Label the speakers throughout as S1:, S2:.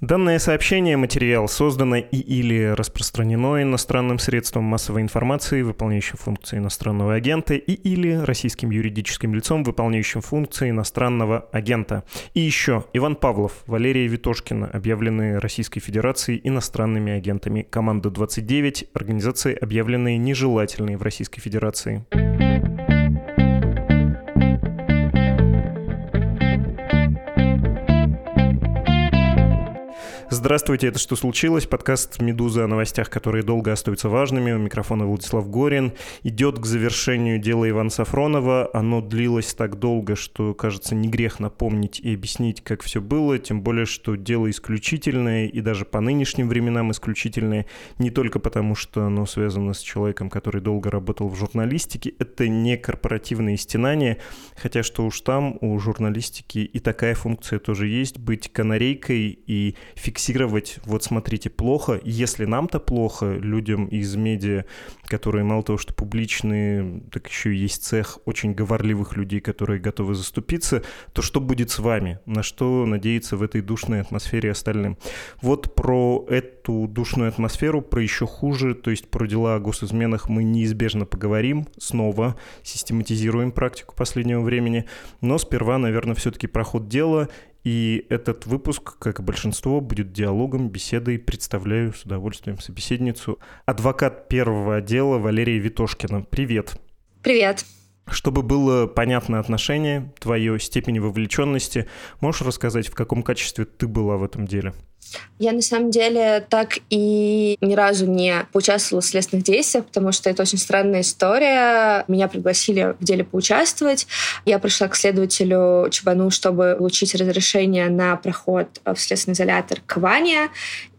S1: Данное сообщение, материал создано и или распространено иностранным средством массовой информации, выполняющим функции иностранного агента, и или российским юридическим лицом, выполняющим функции иностранного агента. И еще Иван Павлов, Валерия Витошкина, объявленные Российской Федерацией иностранными агентами. Команда 29, организации, объявленные нежелательные в Российской Федерации. Здравствуйте, это «Что случилось?» Подкаст «Медуза» о новостях, которые долго остаются важными. У микрофона Владислав Горин. Идет к завершению дело Ивана Сафронова. Оно длилось так долго, что, кажется, не грех напомнить и объяснить, как все было. Тем более, что дело исключительное и даже по нынешним временам исключительное. Не только потому, что оно связано с человеком, который долго работал в журналистике. Это не корпоративные стенания. Хотя что уж там, у журналистики и такая функция тоже есть. Быть канарейкой и фиксировать фиксировать, вот смотрите, плохо, если нам-то плохо, людям из медиа, которые мало того, что публичные, так еще и есть цех очень говорливых людей, которые готовы заступиться, то что будет с вами? На что надеяться в этой душной атмосфере остальным? Вот про эту душную атмосферу, про еще хуже, то есть про дела о госизменах мы неизбежно поговорим, снова систематизируем практику последнего времени, но сперва, наверное, все-таки проход дела и этот выпуск, как и большинство, будет диалогом, беседой. Представляю с удовольствием собеседницу. Адвокат первого отдела Валерия Витошкина. Привет.
S2: Привет.
S1: Чтобы было понятно отношение, твое степень вовлеченности, можешь рассказать, в каком качестве ты была в этом деле?
S2: Я на самом деле так и ни разу не поучаствовала в следственных действиях, потому что это очень странная история. Меня пригласили в деле поучаствовать. Я пришла к следователю Чебану, чтобы получить разрешение на проход в следственный изолятор к Ване.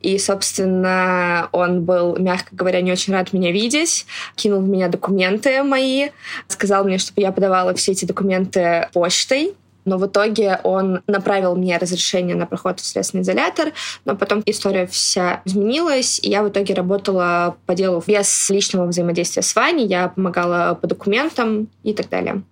S2: И, собственно, он был, мягко говоря, не очень рад меня видеть. Кинул в меня документы мои. Сказал мне, чтобы я подавала все эти документы почтой но в итоге он направил мне разрешение на проход в следственный изолятор, но потом история вся изменилась, и я в итоге работала по делу без личного взаимодействия с Ваней, я помогала по документам и так далее.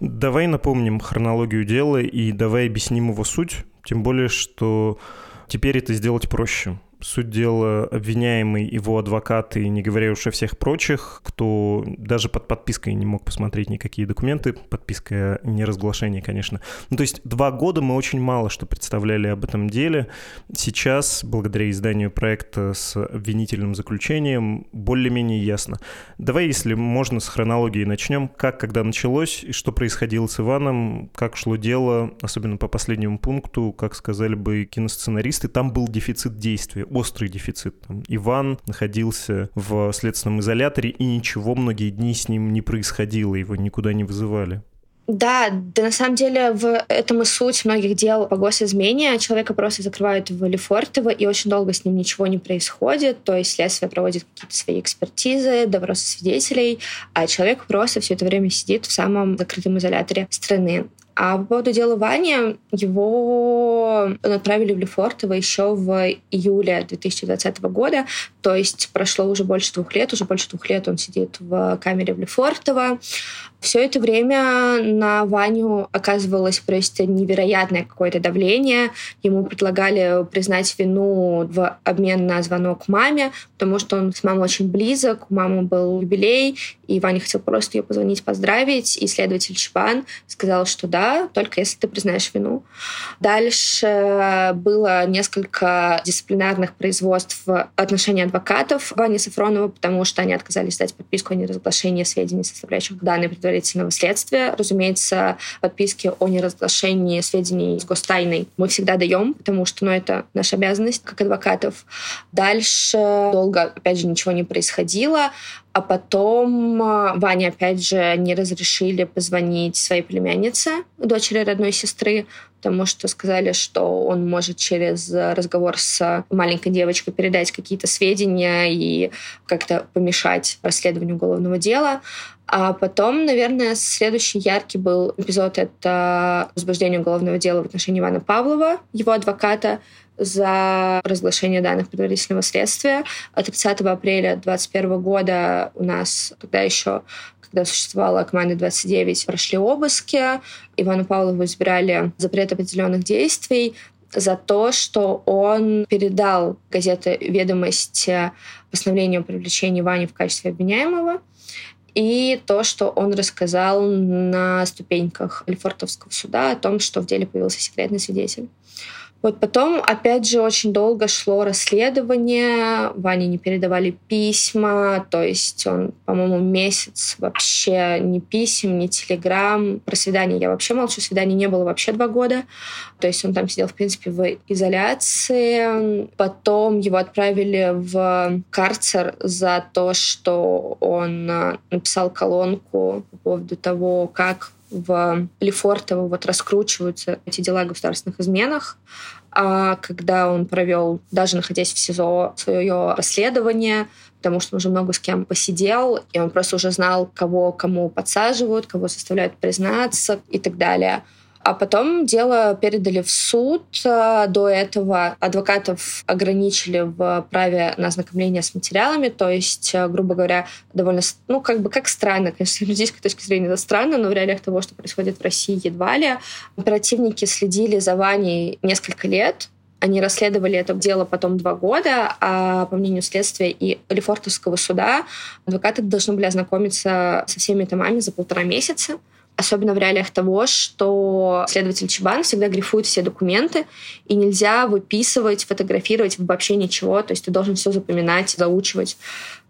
S1: Давай напомним хронологию дела и давай объясним его суть, тем более, что теперь это сделать проще. Суть дела, обвиняемый, его адвокаты, не говоря уж о всех прочих, кто даже под подпиской не мог посмотреть никакие документы, подписка не разглашение, конечно. Ну, то есть два года мы очень мало что представляли об этом деле. Сейчас, благодаря изданию проекта с обвинительным заключением, более-менее ясно. Давай, если можно, с хронологией начнем. Как, когда началось, и что происходило с Иваном, как шло дело, особенно по последнему пункту, как сказали бы киносценаристы, там был дефицит действия острый дефицит. Там, Иван находился в следственном изоляторе, и ничего многие дни с ним не происходило, его никуда не вызывали.
S2: Да, да на самом деле в этом и суть многих дел по госизмене. Человека просто закрывают в Лефортово, и очень долго с ним ничего не происходит. То есть следствие проводит какие-то свои экспертизы, допросы свидетелей, а человек просто все это время сидит в самом закрытом изоляторе страны. А по поводу дела Вани, его отправили в Лефортово еще в июле 2020 года. То есть прошло уже больше двух лет. Уже больше двух лет он сидит в камере в Лефортово. Все это время на Ваню оказывалось просто невероятное какое-то давление. Ему предлагали признать вину в обмен на звонок маме, потому что он с мамой очень близок, у мамы был юбилей, и Ваня хотел просто ее позвонить, поздравить. И следователь Чебан сказал, что да, только если ты признаешь вину. Дальше было несколько дисциплинарных производств в отношении адвокатов Вани Сафронова, потому что они отказались дать подписку о неразглашении сведений, составляющих данные предварительного следствия. Разумеется, подписки о неразглашении сведений с гостайной мы всегда даем, потому что ну, это наша обязанность как адвокатов. Дальше долго, опять же, ничего не происходило. А потом а, Ване, опять же, не разрешили позвонить своей племяннице, дочери родной сестры, потому что сказали, что он может через разговор с маленькой девочкой передать какие-то сведения и как-то помешать расследованию уголовного дела. А потом, наверное, следующий яркий был эпизод — это возбуждение уголовного дела в отношении Ивана Павлова, его адвоката, за разглашение данных предварительного следствия. 30 апреля 2021 года у нас тогда еще когда существовала команда 29, прошли обыски. Ивану Павлову избирали запрет определенных действий. за то, что он передал газете «Ведомость» постановление о привлечении Вани в качестве обвиняемого и то, что он рассказал на ступеньках Лефортовского суда о том, что в деле появился секретный свидетель. Вот потом, опять же, очень долго шло расследование, Ване не передавали письма, то есть он, по-моему, месяц вообще ни писем, ни телеграмм. Про свидание я вообще молчу, свиданий не было вообще два года. То есть он там сидел, в принципе, в изоляции. Потом его отправили в карцер за то, что он а, написал колонку по поводу того, как в Лефортово вот раскручиваются эти дела о государственных изменах. А когда он провел, даже находясь в СИЗО, свое расследование, потому что он уже много с кем посидел, и он просто уже знал, кого кому подсаживают, кого заставляют признаться и так далее. А потом дело передали в суд. А, до этого адвокатов ограничили в праве на ознакомление с материалами. То есть, а, грубо говоря, довольно, ну, как бы, как странно, конечно, с юридической точки зрения это странно, но в реалиях того, что происходит в России, едва ли. Оперативники следили за Ваней несколько лет, они расследовали это дело потом два года, а по мнению следствия и Лефортовского суда адвокаты должны были ознакомиться со всеми томами за полтора месяца особенно в реалиях того, что следователь Чебан всегда грифует все документы, и нельзя выписывать, фотографировать вообще ничего, то есть ты должен все запоминать, заучивать.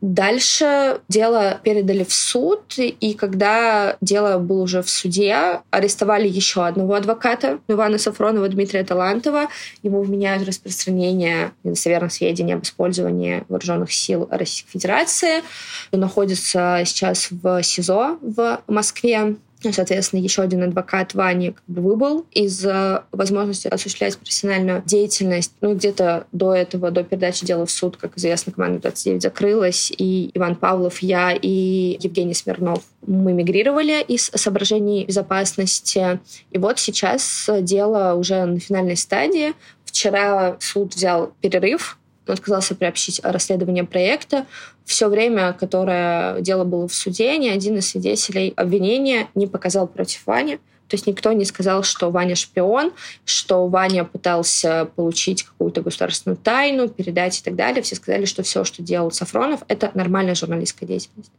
S2: Дальше дело передали в суд, и когда дело было уже в суде, арестовали еще одного адвоката, Ивана Сафронова, Дмитрия Талантова. Ему вменяют распространение недостоверных сведений об использовании вооруженных сил Российской Федерации. Он находится сейчас в СИЗО в Москве. Соответственно, еще один адвокат Вани как бы выбыл из возможности осуществлять профессиональную деятельность. Ну, где-то до этого, до передачи дела в суд, как известно, команда 29 закрылась, и Иван Павлов, я и Евгений Смирнов мы мигрировали из соображений безопасности. И вот сейчас дело уже на финальной стадии. Вчера суд взял перерыв, он отказался приобщить расследование проекта. Все время, которое дело было в суде, ни один из свидетелей обвинения не показал против Вани. То есть никто не сказал, что Ваня шпион, что Ваня пытался получить какую-то государственную тайну, передать и так далее. Все сказали, что все, что делал Сафронов, это нормальная журналистская деятельность.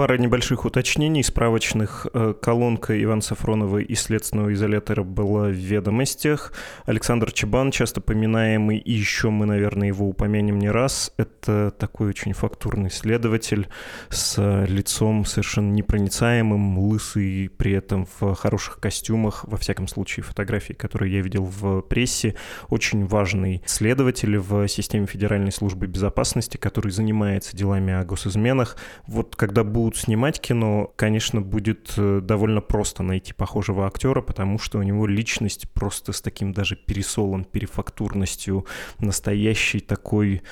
S1: Пара небольших уточнений. Справочных э, колонка Ивана Сафронова из следственного изолятора была в ведомостях. Александр Чебан, часто поминаемый, и еще мы, наверное, его упомянем не раз. Это такой очень фактурный следователь с лицом совершенно непроницаемым, лысый, при этом в хороших костюмах, во всяком случае, фотографии, которые я видел в прессе. Очень важный следователь в системе Федеральной службы безопасности, который занимается делами о госизменах. Вот когда будут будут снимать кино, конечно, будет э, довольно просто найти похожего актера, потому что у него личность просто с таким даже пересолом, перефактурностью, настоящей такой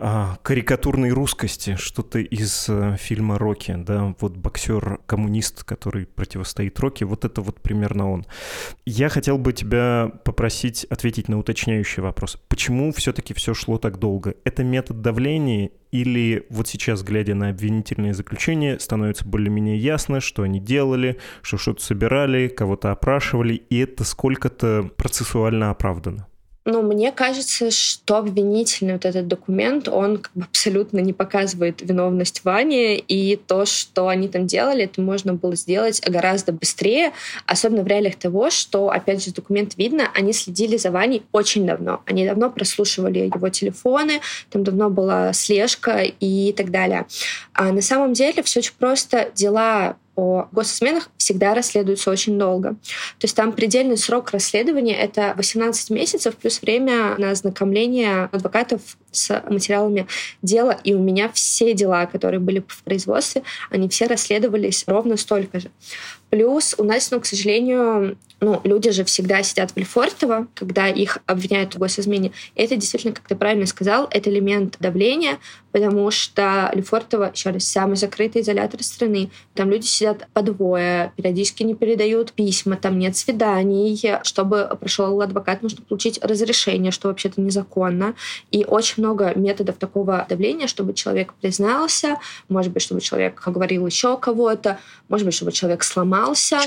S1: а, карикатурной русскости, что-то из а, фильма «Рокки», да, вот боксер-коммунист, который противостоит Рокки, вот это вот примерно он. Я хотел бы тебя попросить ответить на уточняющий вопрос. Почему все-таки все шло так долго? Это метод давления или вот сейчас, глядя на обвинительные заключения, становится более-менее ясно, что они делали, что что-то собирали, кого-то опрашивали, и это сколько-то процессуально оправдано?
S2: Ну, мне кажется, что обвинительный вот этот документ, он как бы абсолютно не показывает виновность Вани, и то, что они там делали, это можно было сделать гораздо быстрее, особенно в реалиях того, что, опять же, документ видно, они следили за Ваней очень давно. Они давно прослушивали его телефоны, там давно была слежка и так далее. А на самом деле все очень просто. Дела о госизменах всегда расследуются очень долго. То есть там предельный срок расследования — это 18 месяцев плюс время на ознакомление адвокатов с материалами дела. И у меня все дела, которые были в производстве, они все расследовались ровно столько же. Плюс у нас, ну, к сожалению, ну, люди же всегда сидят в Лефортово, когда их обвиняют в госизмене. И это действительно, как ты правильно сказал, это элемент давления, потому что Лефортово, еще раз, самый закрытый изолятор страны. Там люди сидят по двое, периодически не передают письма, там нет свиданий. Чтобы прошел адвокат, нужно получить разрешение, что вообще-то незаконно. И очень много методов такого давления, чтобы человек признался, может быть, чтобы человек говорил еще кого-то, может быть, чтобы человек сломался.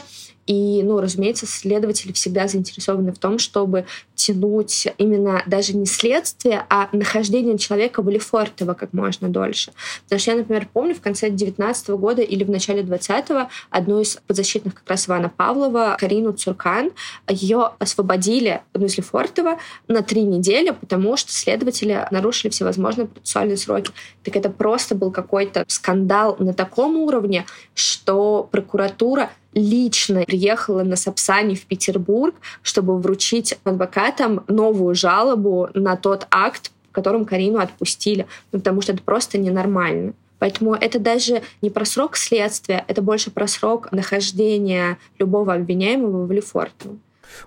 S2: И, ну, разумеется, следователи всегда заинтересованы в том, чтобы тянуть именно даже не следствие, а нахождение человека в Лефортово как можно дольше. Потому что я, например, помню в конце 19 года или в начале 20-го одну из подзащитных как раз Ивана Павлова, Карину Цуркан, ее освободили ну, из Лефортова на три недели, потому что следователи нарушили всевозможные процессуальные сроки. Так это просто был какой-то скандал на таком уровне, что прокуратура лично приехала на Сапсане в Петербург, чтобы вручить адвокатам новую жалобу на тот акт, в котором Карину отпустили, ну, потому что это просто ненормально. Поэтому это даже не про срок следствия, это больше про срок нахождения любого обвиняемого в Лефортово.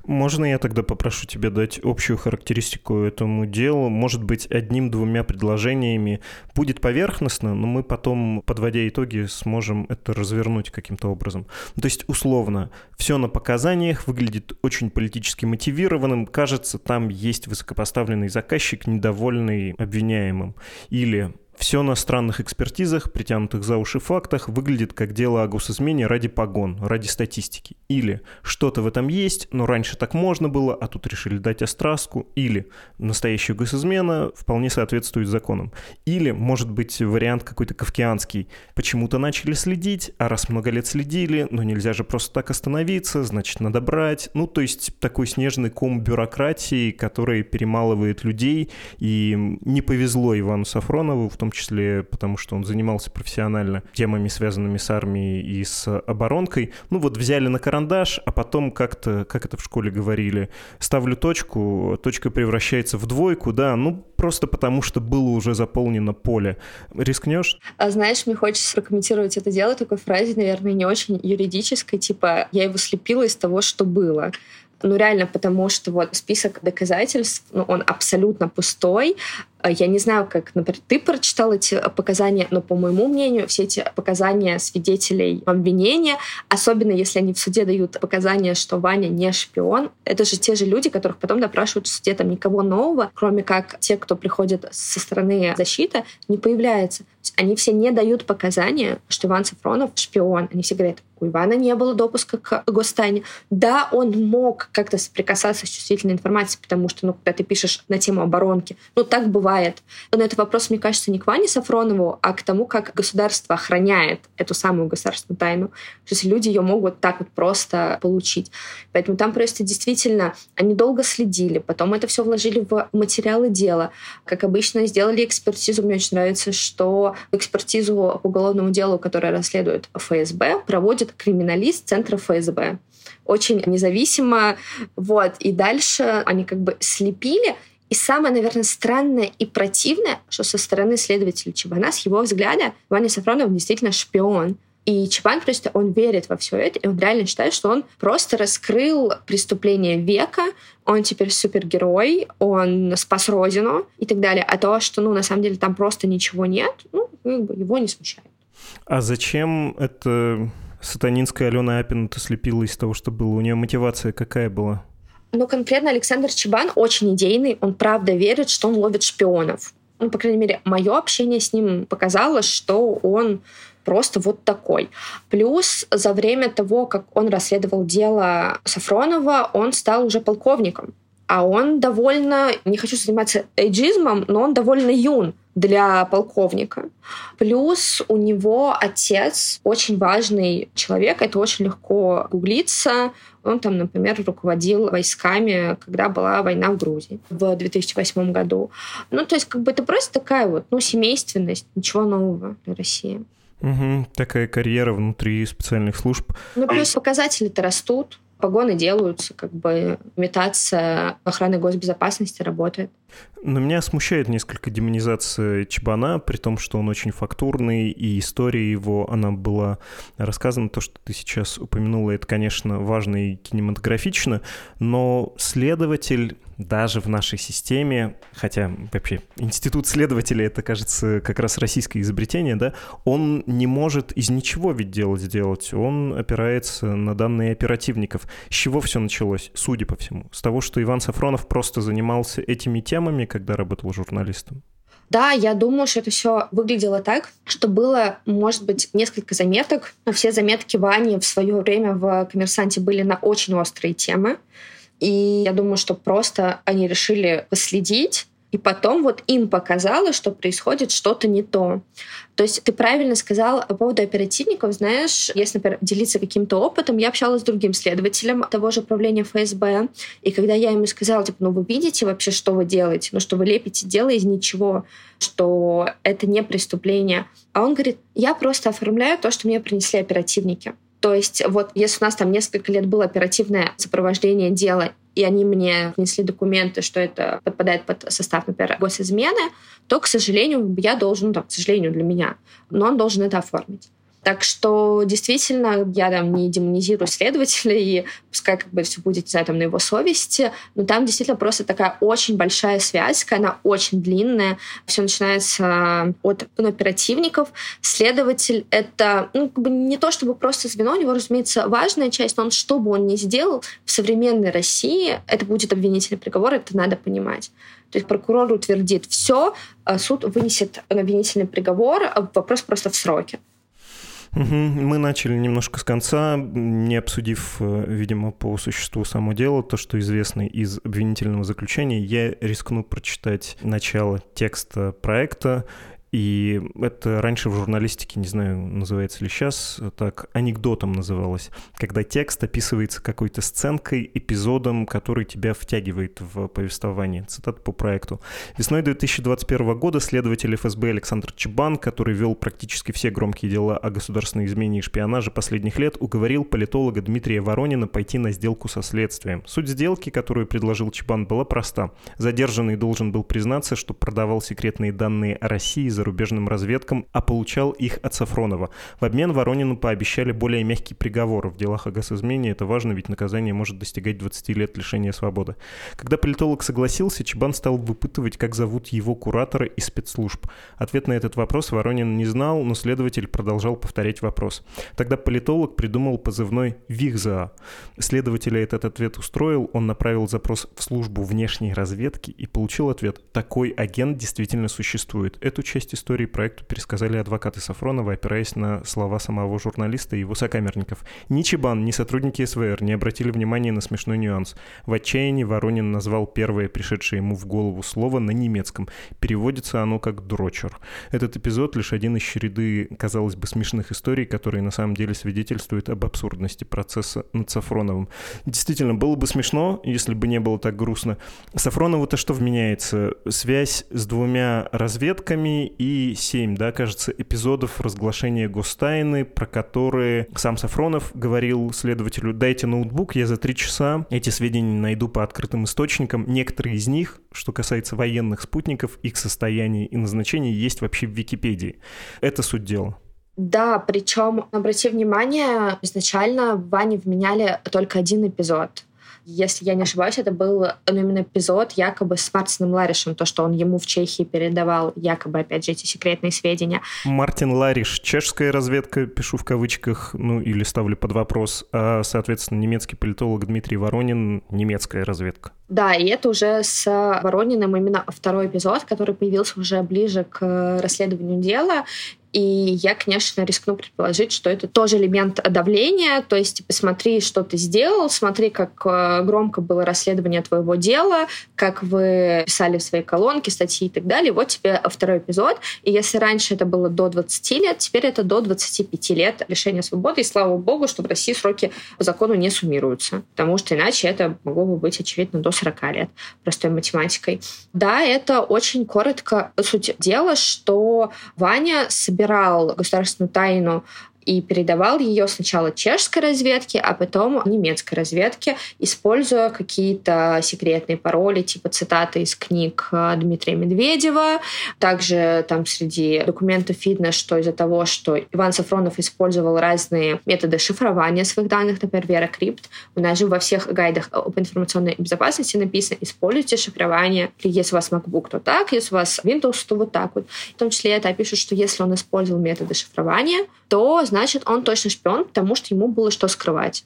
S1: Можно я тогда попрошу тебя дать общую характеристику этому делу? Может быть, одним-двумя предложениями будет поверхностно, но мы потом, подводя итоги, сможем это развернуть каким-то образом. То есть, условно, все на показаниях выглядит очень политически мотивированным. Кажется, там есть высокопоставленный заказчик, недовольный обвиняемым. Или все на странных экспертизах, притянутых за уши фактах, выглядит как дело о госизмене ради погон, ради статистики. Или что-то в этом есть, но раньше так можно было, а тут решили дать остраску. Или настоящая госизмена вполне соответствует законам. Или, может быть, вариант какой-то кавкианский. Почему-то начали следить, а раз много лет следили, но нельзя же просто так остановиться, значит, надо брать. Ну, то есть такой снежный ком бюрократии, который перемалывает людей. И не повезло Ивану Сафронову в том числе потому, что он занимался профессионально темами, связанными с армией и с оборонкой. Ну вот взяли на карандаш, а потом как-то, как это в школе говорили, ставлю точку, точка превращается в двойку, да, ну просто потому, что было уже заполнено поле. Рискнешь?
S2: А знаешь, мне хочется прокомментировать это дело такой фразе, наверное, не очень юридической, типа «я его слепила из того, что было». Ну, реально, потому что вот список доказательств, ну, он абсолютно пустой. А я не знаю, как, например, ты прочитал эти показания, но, по моему мнению, все эти показания свидетелей обвинения, особенно если они в суде дают показания, что Ваня не шпион, это же те же люди, которых потом допрашивают в суде. Там никого нового, кроме как те, кто приходит со стороны защиты, не появляется. Они все не дают показания, что Иван Сафронов шпион. Они все говорят, у Ивана не было допуска к гостайне. Да, он мог как-то соприкасаться с чувствительной информацией, потому что, ну, когда ты пишешь на тему оборонки, ну, так бывает бывает. Но это вопрос, мне кажется, не к Ване Сафронову, а к тому, как государство охраняет эту самую государственную тайну. То есть люди ее могут так вот просто получить. Поэтому там просто действительно они долго следили, потом это все вложили в материалы дела. Как обычно, сделали экспертизу. Мне очень нравится, что экспертизу по уголовному делу, которое расследует ФСБ, проводит криминалист Центра ФСБ очень независимо. Вот. И дальше они как бы слепили и самое, наверное, странное и противное, что со стороны следователя Чебана, с его взгляда, Ваня Сафронов действительно шпион. И Чебан просто, он верит во все это, и он реально считает, что он просто раскрыл преступление века, он теперь супергерой, он спас родину и так далее. А то, что, ну, на самом деле там просто ничего нет, ну, его не смущает.
S1: А зачем это сатанинская Алена Апина-то слепила из того, что было? У нее мотивация какая была?
S2: Но конкретно Александр Чебан очень идейный, он правда верит, что он ловит шпионов. Ну, по крайней мере, мое общение с ним показало, что он просто вот такой. Плюс за время того, как он расследовал дело Сафронова, он стал уже полковником. А он довольно, не хочу заниматься эйджизмом, но он довольно юн для полковника. Плюс у него отец очень важный человек, это очень легко гуглиться. Он там, например, руководил войсками, когда была война в Грузии в 2008 году. Ну, то есть, как бы это просто такая вот, ну, семейственность, ничего нового для России.
S1: Угу, такая карьера внутри специальных служб.
S2: Ну, плюс показатели-то растут погоны делаются, как бы имитация охраны госбезопасности работает.
S1: Но меня смущает несколько демонизация Чебана, при том, что он очень фактурный, и история его, она была рассказана, то, что ты сейчас упомянула, это, конечно, важно и кинематографично, но следователь даже в нашей системе, хотя вообще институт следователя, это, кажется, как раз российское изобретение, да, он не может из ничего ведь делать сделать, он опирается на данные оперативников. С чего все началось, судя по всему? С того, что Иван Сафронов просто занимался этими темами, когда работал журналистом?
S2: Да, я думаю, что это все выглядело так, что было, может быть, несколько заметок. Все заметки Вани в свое время в «Коммерсанте» были на очень острые темы. И я думаю, что просто они решили последить и потом вот им показалось, что происходит что-то не то. То есть ты правильно сказал по поводу оперативников. Знаешь, если, например, делиться каким-то опытом, я общалась с другим следователем того же управления ФСБ, и когда я ему сказала, типа, ну вы видите вообще, что вы делаете? Ну что вы лепите дело из ничего, что это не преступление. А он говорит, я просто оформляю то, что мне принесли оперативники. То есть вот если у нас там несколько лет было оперативное сопровождение дела, и они мне внесли документы, что это подпадает под состав, например, госизмены, то, к сожалению, я должен, ну, к сожалению для меня, но он должен это оформить. Так что действительно я там не демонизирую следователя, и пускай как бы все будет, не там на его совести, но там действительно просто такая очень большая связка, она очень длинная. Все начинается от ну, оперативников. Следователь — это ну, как бы не то чтобы просто звено, у него, разумеется, важная часть, но он, что бы он ни сделал в современной России, это будет обвинительный приговор, это надо понимать. То есть прокурор утвердит все, а суд вынесет обвинительный приговор, а вопрос просто в сроке.
S1: Мы начали немножко с конца, не обсудив, э, видимо, по существу само дело, то, что известно из обвинительного заключения. Я рискну прочитать начало текста проекта и это раньше в журналистике, не знаю, называется ли сейчас, так анекдотом называлось, когда текст описывается какой-то сценкой, эпизодом, который тебя втягивает в повествование. Цитат по проекту. Весной 2021 года следователь ФСБ Александр Чебан, который вел практически все громкие дела о государственной измене и шпионаже последних лет, уговорил политолога Дмитрия Воронина пойти на сделку со следствием. Суть сделки, которую предложил Чебан, была проста. Задержанный должен был признаться, что продавал секретные данные о России за зарубежным разведкам, а получал их от Сафронова. В обмен Воронину пообещали более мягкий приговор. В делах о госизмене это важно, ведь наказание может достигать 20 лет лишения свободы. Когда политолог согласился, Чебан стал выпытывать, как зовут его куратора и спецслужб. Ответ на этот вопрос Воронин не знал, но следователь продолжал повторять вопрос. Тогда политолог придумал позывной «Вихза». Следователя этот ответ устроил, он направил запрос в службу внешней разведки и получил ответ «Такой агент действительно существует». Эту часть истории проекту пересказали адвокаты Сафронова, опираясь на слова самого журналиста и его сокамерников. Ни Чебан, ни сотрудники СВР не обратили внимания на смешной нюанс. В отчаянии Воронин назвал первое пришедшее ему в голову слово на немецком. Переводится оно как «дрочер». Этот эпизод лишь один из череды, казалось бы, смешных историй, которые на самом деле свидетельствуют об абсурдности процесса над Сафроновым. Действительно, было бы смешно, если бы не было так грустно. Сафронову-то что вменяется? Связь с двумя разведками 7, да, кажется, эпизодов разглашения гостайны, про которые сам Сафронов говорил следователю, дайте ноутбук, я за три часа эти сведения найду по открытым источникам. Некоторые из них, что касается военных спутников, их состояния и назначения, есть вообще в Википедии. Это суть дела.
S2: Да, причем, обрати внимание, изначально Ване вменяли только один эпизод. Если я не ошибаюсь, это был ну, именно эпизод якобы с Мартином Ларишем, то, что он ему в Чехии передавал якобы, опять же, эти секретные сведения.
S1: Мартин Лариш, чешская разведка, пишу в кавычках, ну или ставлю под вопрос, а, соответственно, немецкий политолог Дмитрий Воронин, немецкая разведка.
S2: Да, и это уже с Ворониным именно второй эпизод, который появился уже ближе к расследованию дела. И я, конечно, рискну предположить, что это тоже элемент давления. То есть, типа, смотри, что ты сделал, смотри, как э, громко было расследование твоего дела, как вы писали в своей колонке, статьи и так далее. Вот тебе второй эпизод. И если раньше это было до 20 лет, теперь это до 25 лет лишения свободы. И слава богу, что в России сроки по закону не суммируются. Потому что иначе это могло бы быть, очевидно, до 40 лет простой математикой. Да, это очень коротко суть дела, что Ваня собирается собирал государственную тайну и передавал ее сначала чешской разведке, а потом немецкой разведке, используя какие-то секретные пароли, типа цитаты из книг э, Дмитрия Медведева. Также там среди документов видно, что из-за того, что Иван Сафронов использовал разные методы шифрования своих данных, например, Вера Крипт, у нас же во всех гайдах об информационной безопасности написано «Используйте шифрование». Если у вас MacBook, то так, если у вас Windows, то вот так вот. В том числе это пишут, что если он использовал методы шифрования, то значит, он точно шпион, потому что ему было что скрывать.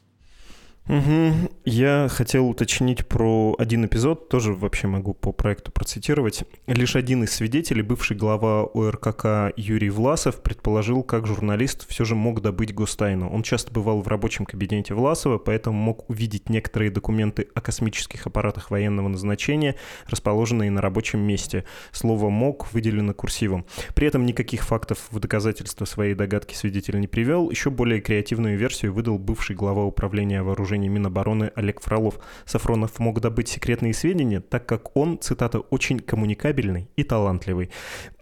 S1: Угу. Я хотел уточнить про один эпизод, тоже вообще могу по проекту процитировать. Лишь один из свидетелей, бывший глава ОРКК Юрий Власов, предположил, как журналист все же мог добыть гостайну. Он часто бывал в рабочем кабинете Власова, поэтому мог увидеть некоторые документы о космических аппаратах военного назначения, расположенные на рабочем месте. Слово «мог» выделено курсивом. При этом никаких фактов в доказательство своей догадки свидетель не привел. Еще более креативную версию выдал бывший глава управления вооружений вооружений Минобороны Олег Фролов. Сафронов мог добыть секретные сведения, так как он, цитата, «очень коммуникабельный и талантливый».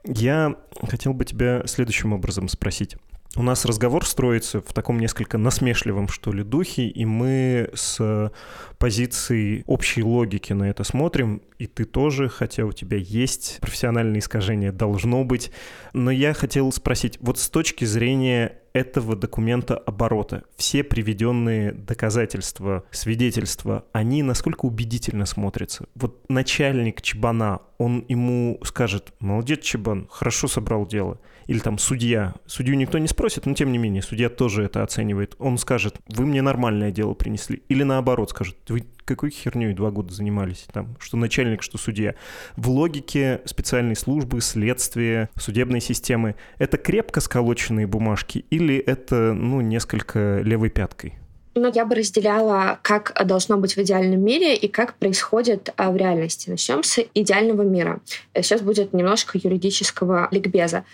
S1: Я хотел бы тебя следующим образом спросить. У нас разговор строится в таком несколько насмешливом, что ли, духе, и мы с позиции общей логики на это смотрим, и ты тоже, хотя у тебя есть профессиональное искажение, должно быть. Но я хотел спросить, вот с точки зрения этого документа оборота. Все приведенные доказательства, свидетельства, они насколько убедительно смотрятся. Вот начальник Чебана, он ему скажет, молодец, Чебан, хорошо собрал дело. Или там судья. Судью никто не спросит, но тем не менее, судья тоже это оценивает. Он скажет, вы мне нормальное дело принесли. Или наоборот скажет, вы какой херней два года занимались, там, что начальник, что судья. В логике специальной службы, следствия, судебной системы это крепко сколоченные бумажки или это, ну, несколько левой пяткой?
S2: Ну, я бы разделяла, как должно быть в идеальном мире и как происходит а, в реальности. Начнем с идеального мира. Сейчас будет немножко юридического ликбеза.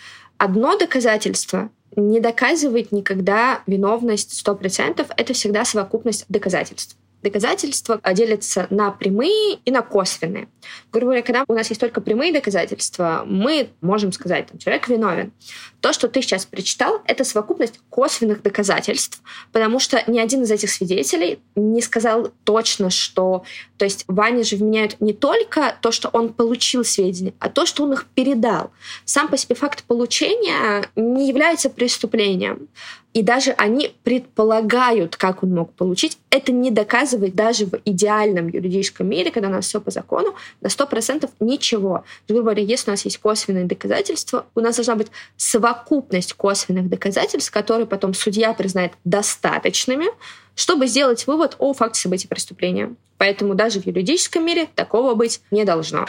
S2: Одно доказательство не доказывает никогда виновность 100%, это всегда совокупность доказательств доказательства делятся на прямые и на косвенные. Грубо говоря, когда у нас есть только прямые доказательства, мы можем сказать, что человек виновен. То, что ты сейчас прочитал, это совокупность косвенных доказательств, потому что ни один из этих свидетелей не сказал точно, что... То есть Ване же вменяют не только то, что он получил сведения, а то, что он их передал. Сам по себе факт получения не является преступлением и даже они предполагают, как он мог получить. Это не доказывает даже в идеальном юридическом мире, когда у нас все по закону, на 100% ничего. Грубо говоря, если у нас есть косвенные доказательства, у нас должна быть совокупность косвенных доказательств, которые потом судья признает достаточными, чтобы сделать вывод о факте события преступления. Поэтому даже в юридическом мире такого быть не должно.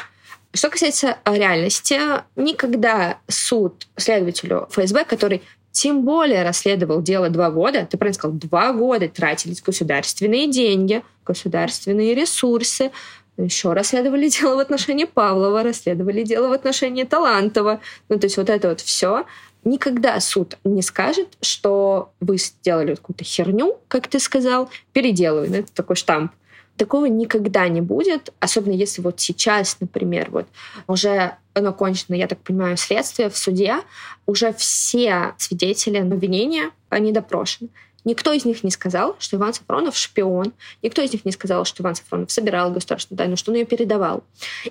S2: Что касается реальности, никогда суд следователю ФСБ, который тем более расследовал дело два года, ты правильно сказал, два года тратились государственные деньги, государственные ресурсы, еще расследовали дело в отношении Павлова, расследовали дело в отношении Талантова. Ну, то есть вот это вот все. Никогда суд не скажет, что вы сделали какую-то херню, как ты сказал, переделывай. Ну, это такой штамп. Такого никогда не будет, особенно если вот сейчас, например, вот уже окончено, я так понимаю, следствие в суде, уже все свидетели обвинения, они допрошены. Никто из них не сказал, что Иван Сафронов шпион. Никто из них не сказал, что Иван Сафронов собирал государственную тайну, что он ее передавал.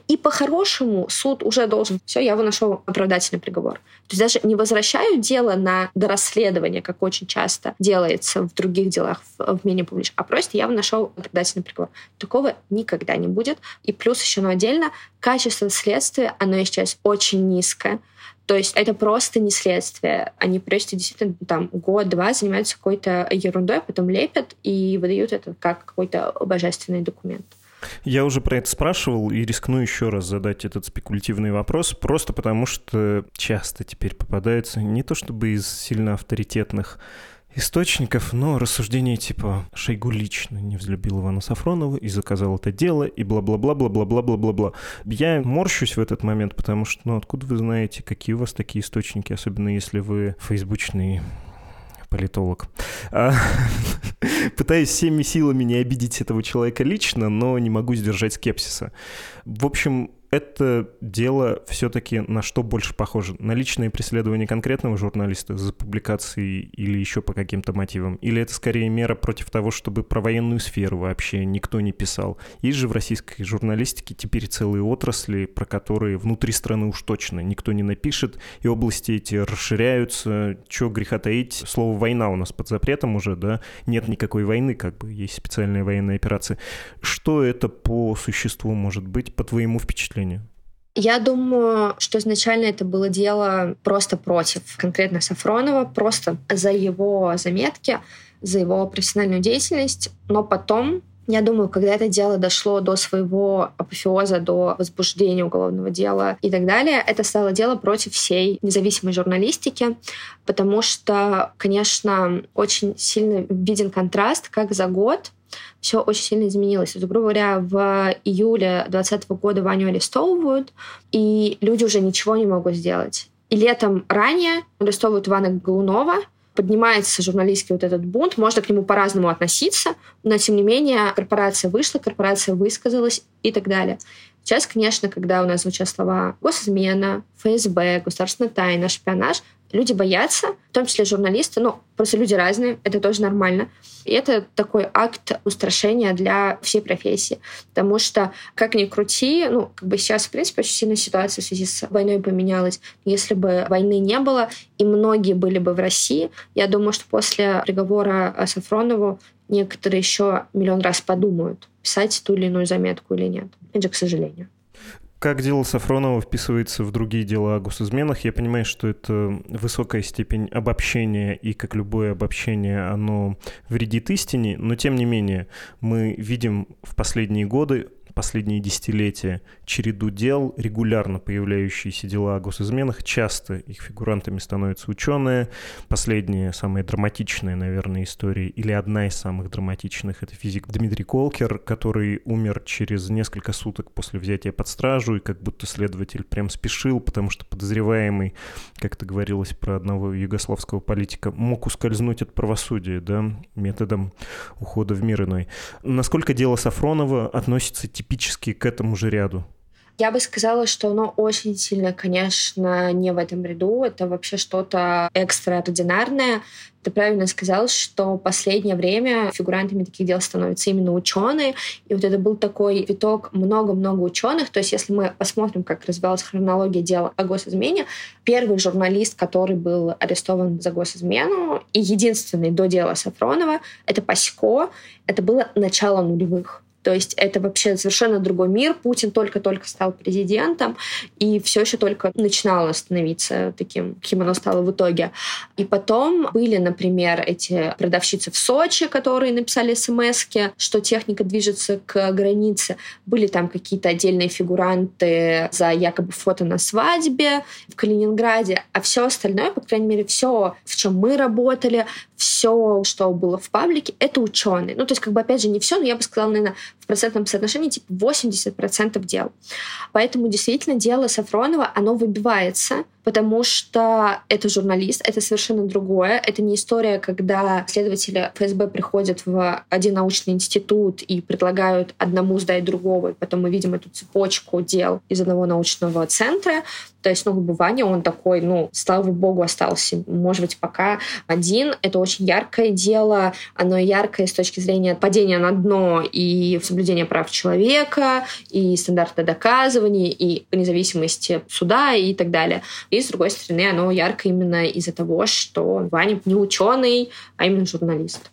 S2: И по-хорошему суд уже должен... Все, я выношу оправдательный приговор. То есть даже не возвращаю дело на дорасследование, как очень часто делается в других делах в, в менее публично, а просто я выношу оправдательный приговор. Такого никогда не будет. И плюс еще ну, отдельно, качество следствия, оно сейчас очень низкое. То есть это просто не следствие. Они просто действительно там год-два занимаются какой-то ерундой, потом лепят и выдают это как какой-то божественный документ.
S1: Я уже про это спрашивал и рискну еще раз задать этот спекулятивный вопрос, просто потому что часто теперь попадаются не то чтобы из сильно авторитетных источников, но рассуждения типа Шойгу лично не взлюбил Ивана Сафронова и заказал это дело, и бла-бла-бла-бла-бла-бла-бла-бла. Я морщусь в этот момент, потому что, ну, откуда вы знаете, какие у вас такие источники, особенно если вы фейсбучный политолог. А, пытаюсь всеми силами не обидеть этого человека лично, но не могу сдержать скепсиса. В общем, это дело все-таки на что больше похоже? На личное преследование конкретного журналиста за публикацией или еще по каким-то мотивам? Или это скорее мера против того, чтобы про военную сферу вообще никто не писал? Есть же в российской журналистике теперь целые отрасли, про которые внутри страны уж точно никто не напишет, и области эти расширяются. Чего греха таить? Слово «война» у нас под запретом уже, да? Нет никакой войны, как бы, есть специальная военная операция. Что это по существу может быть, по твоему впечатлению? Решению?
S2: Я думаю, что изначально это было дело просто против конкретно Сафронова, просто за его заметки. за его профессиональную деятельность, но потом я думаю, когда это дело дошло до своего апофеоза, до возбуждения уголовного дела и так далее, это стало дело против всей независимой журналистики, потому что, конечно, очень сильно виден контраст, как за год все очень сильно изменилось. То грубо говоря, в июле 2020 года Ваню арестовывают, и люди уже ничего не могут сделать. И летом ранее арестовывают Ивана Голунова, поднимается журналистский вот этот бунт, можно к нему по-разному относиться, но тем не менее корпорация вышла, корпорация высказалась и так далее. Сейчас, конечно, когда у нас звучат слова госизмена, ФСБ, государственная тайна, шпионаж, люди боятся, в том числе журналисты, ну, просто люди разные, это тоже нормально. И это такой акт устрашения для всей профессии. Потому что, как ни крути, ну, как бы сейчас, в принципе, очень сильно ситуация в связи с войной поменялась. Если бы войны не было, и многие были бы в России, я думаю, что после приговора Сафронову некоторые еще миллион раз подумают, писать ту или иную заметку или нет. Это, к сожалению.
S1: Как дело Сафронова вписывается в другие дела о госизменах? Я понимаю, что это высокая степень обобщения, и как любое обобщение, оно вредит истине, но тем не менее мы видим в последние годы последние десятилетия череду дел, регулярно появляющиеся дела о госизменах. Часто их фигурантами становятся ученые. Последняя, самая драматичная, наверное, история, или одна из самых драматичных, это физик Дмитрий Колкер, который умер через несколько суток после взятия под стражу, и как будто следователь прям спешил, потому что подозреваемый, как то говорилось про одного югославского политика, мог ускользнуть от правосудия, да, методом ухода в мир иной. Насколько дело Сафронова относится типически к этому же ряду?
S2: Я бы сказала, что оно очень сильно, конечно, не в этом ряду. Это вообще что-то экстраординарное. Ты правильно сказал, что последнее время фигурантами таких дел становятся именно ученые. И вот это был такой виток много-много ученых. То есть если мы посмотрим, как развивалась хронология дела о госизмене, первый журналист, который был арестован за госизмену, и единственный до дела Сафронова, это Пасько. Это было начало нулевых. То есть это вообще совершенно другой мир. Путин только-только стал президентом, и все еще только начинало становиться таким, каким оно стало в итоге. И потом были, например, эти продавщицы в Сочи, которые написали смс что техника движется к границе. Были там какие-то отдельные фигуранты за якобы фото на свадьбе в Калининграде, а все остальное, по крайней мере, все, в чем мы работали, все, что было в паблике, это ученые. Ну, то есть, как бы, опять же, не все, но я бы сказала, наверное, в процентном соотношении типа 80% дел. Поэтому действительно дело Сафронова, оно выбивается потому что это журналист, это совершенно другое. Это не история, когда следователи ФСБ приходят в один научный институт и предлагают одному сдать другого, и потом мы видим эту цепочку дел из одного научного центра. То есть, ну, Ваня, он такой, ну, слава богу, остался, может быть, пока один. Это очень яркое дело. Оно яркое с точки зрения падения на дно и соблюдения прав человека, и стандарта доказывания, и независимости суда и так далее. И, с другой стороны, оно ярко именно из-за того, что Ваня не ученый, а именно журналист.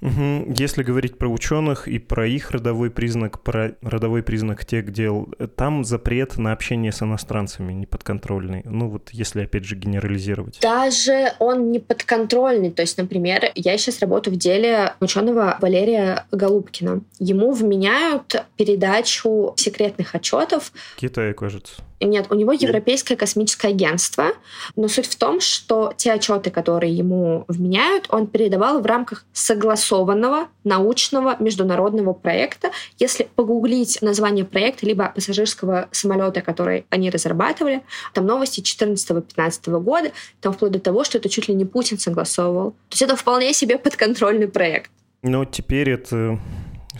S1: Угу. Если говорить про ученых и про их родовой признак, про родовой признак тех дел, там запрет на общение с иностранцами неподконтрольный. Ну вот если опять же генерализировать.
S2: Даже он не подконтрольный. То есть, например, я сейчас работаю в деле ученого Валерия Голубкина. Ему вменяют передачу секретных отчетов.
S1: Китая, кажется.
S2: Нет, у него Европейское космическое агентство, но суть в том, что те отчеты, которые ему вменяют, он передавал в рамках согласованного научного международного проекта. Если погуглить название проекта либо пассажирского самолета, который они разрабатывали, там новости 14-15 года, там вплоть до того, что это чуть ли не Путин согласовывал. То есть это вполне себе подконтрольный проект.
S1: Но теперь это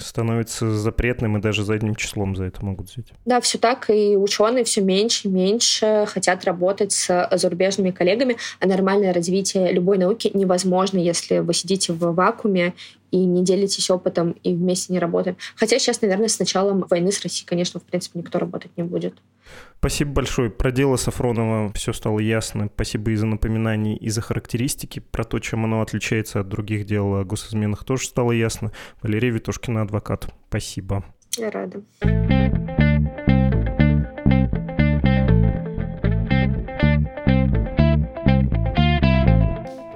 S1: становится запретным, и даже задним числом за это могут взять.
S2: Да, все так, и ученые все меньше и меньше хотят работать с зарубежными коллегами, а нормальное развитие любой науки невозможно, если вы сидите в вакууме и не делитесь опытом, и вместе не работаем. Хотя сейчас, наверное, с началом войны с Россией, конечно, в принципе, никто работать не будет.
S1: Спасибо большое. Про дело Сафронова все стало ясно. Спасибо и за напоминание, и за характеристики. Про то, чем оно отличается от других дел о госизменах, тоже стало ясно. Валерия Витошкина, адвокат. Спасибо.
S2: Я рада.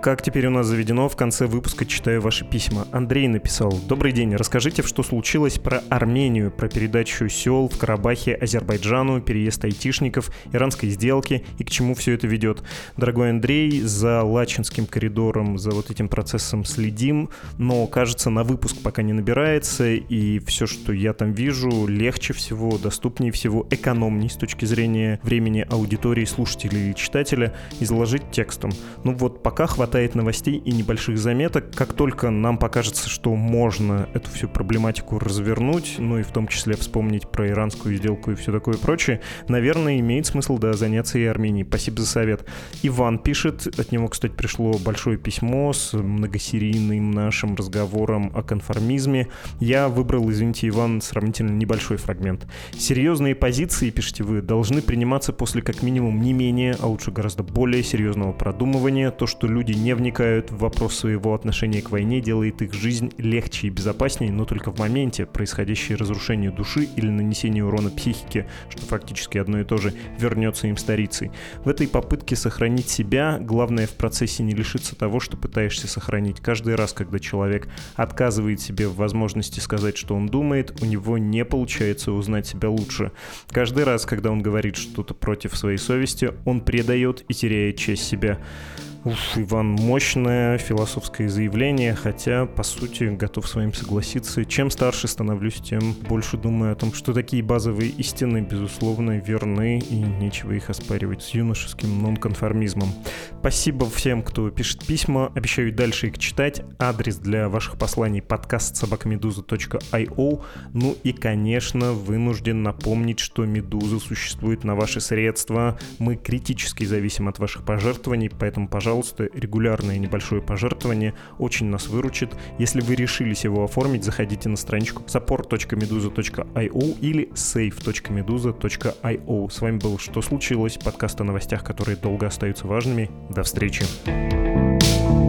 S1: Как теперь у нас заведено, в конце выпуска читаю ваши письма. Андрей написал. Добрый день, расскажите, что случилось про Армению, про передачу сел в Карабахе Азербайджану, переезд айтишников, иранской сделки и к чему все это ведет. Дорогой Андрей, за Лачинским коридором, за вот этим процессом следим, но, кажется, на выпуск пока не набирается, и все, что я там вижу, легче всего, доступнее всего, экономней с точки зрения времени аудитории, слушателя или читателя, изложить текстом. Ну вот пока хватает хватает новостей и небольших заметок. Как только нам покажется, что можно эту всю проблематику развернуть, ну и в том числе вспомнить про иранскую сделку и все такое прочее, наверное, имеет смысл, да, заняться и Арменией. Спасибо за совет. Иван пишет, от него, кстати, пришло большое письмо с многосерийным нашим разговором о конформизме. Я выбрал, извините, Иван, сравнительно небольшой фрагмент. Серьезные позиции, пишите вы, должны приниматься после как минимум не менее, а лучше гораздо более серьезного продумывания. То, что люди не вникают в вопрос своего отношения к войне, делает их жизнь легче и безопаснее, но только в моменте происходящее разрушение души или нанесение урона психике, что фактически одно и то же, вернется им старицей. В этой попытке сохранить себя, главное в процессе не лишиться того, что пытаешься сохранить. Каждый раз, когда человек отказывает себе в возможности сказать, что он думает, у него не получается узнать себя лучше. Каждый раз, когда он говорит что-то против своей совести, он предает и теряет часть себя. Уф, Иван, мощное философское заявление, хотя, по сути, готов с вами согласиться. Чем старше становлюсь, тем больше думаю о том, что такие базовые истины, безусловно, верны, и нечего их оспаривать с юношеским нонконформизмом. Спасибо всем, кто пишет письма. Обещаю дальше их читать. Адрес для ваших посланий подкаст собакамедуза.io. Ну и, конечно, вынужден напомнить, что Медуза существует на ваши средства. Мы критически зависим от ваших пожертвований, поэтому, пожалуйста, пожалуйста, регулярное небольшое пожертвование очень нас выручит. Если вы решились его оформить, заходите на страничку support.meduza.io или save.meduza.io. С вами был «Что случилось?» подкаст о новостях, которые долго остаются важными. До встречи! thank you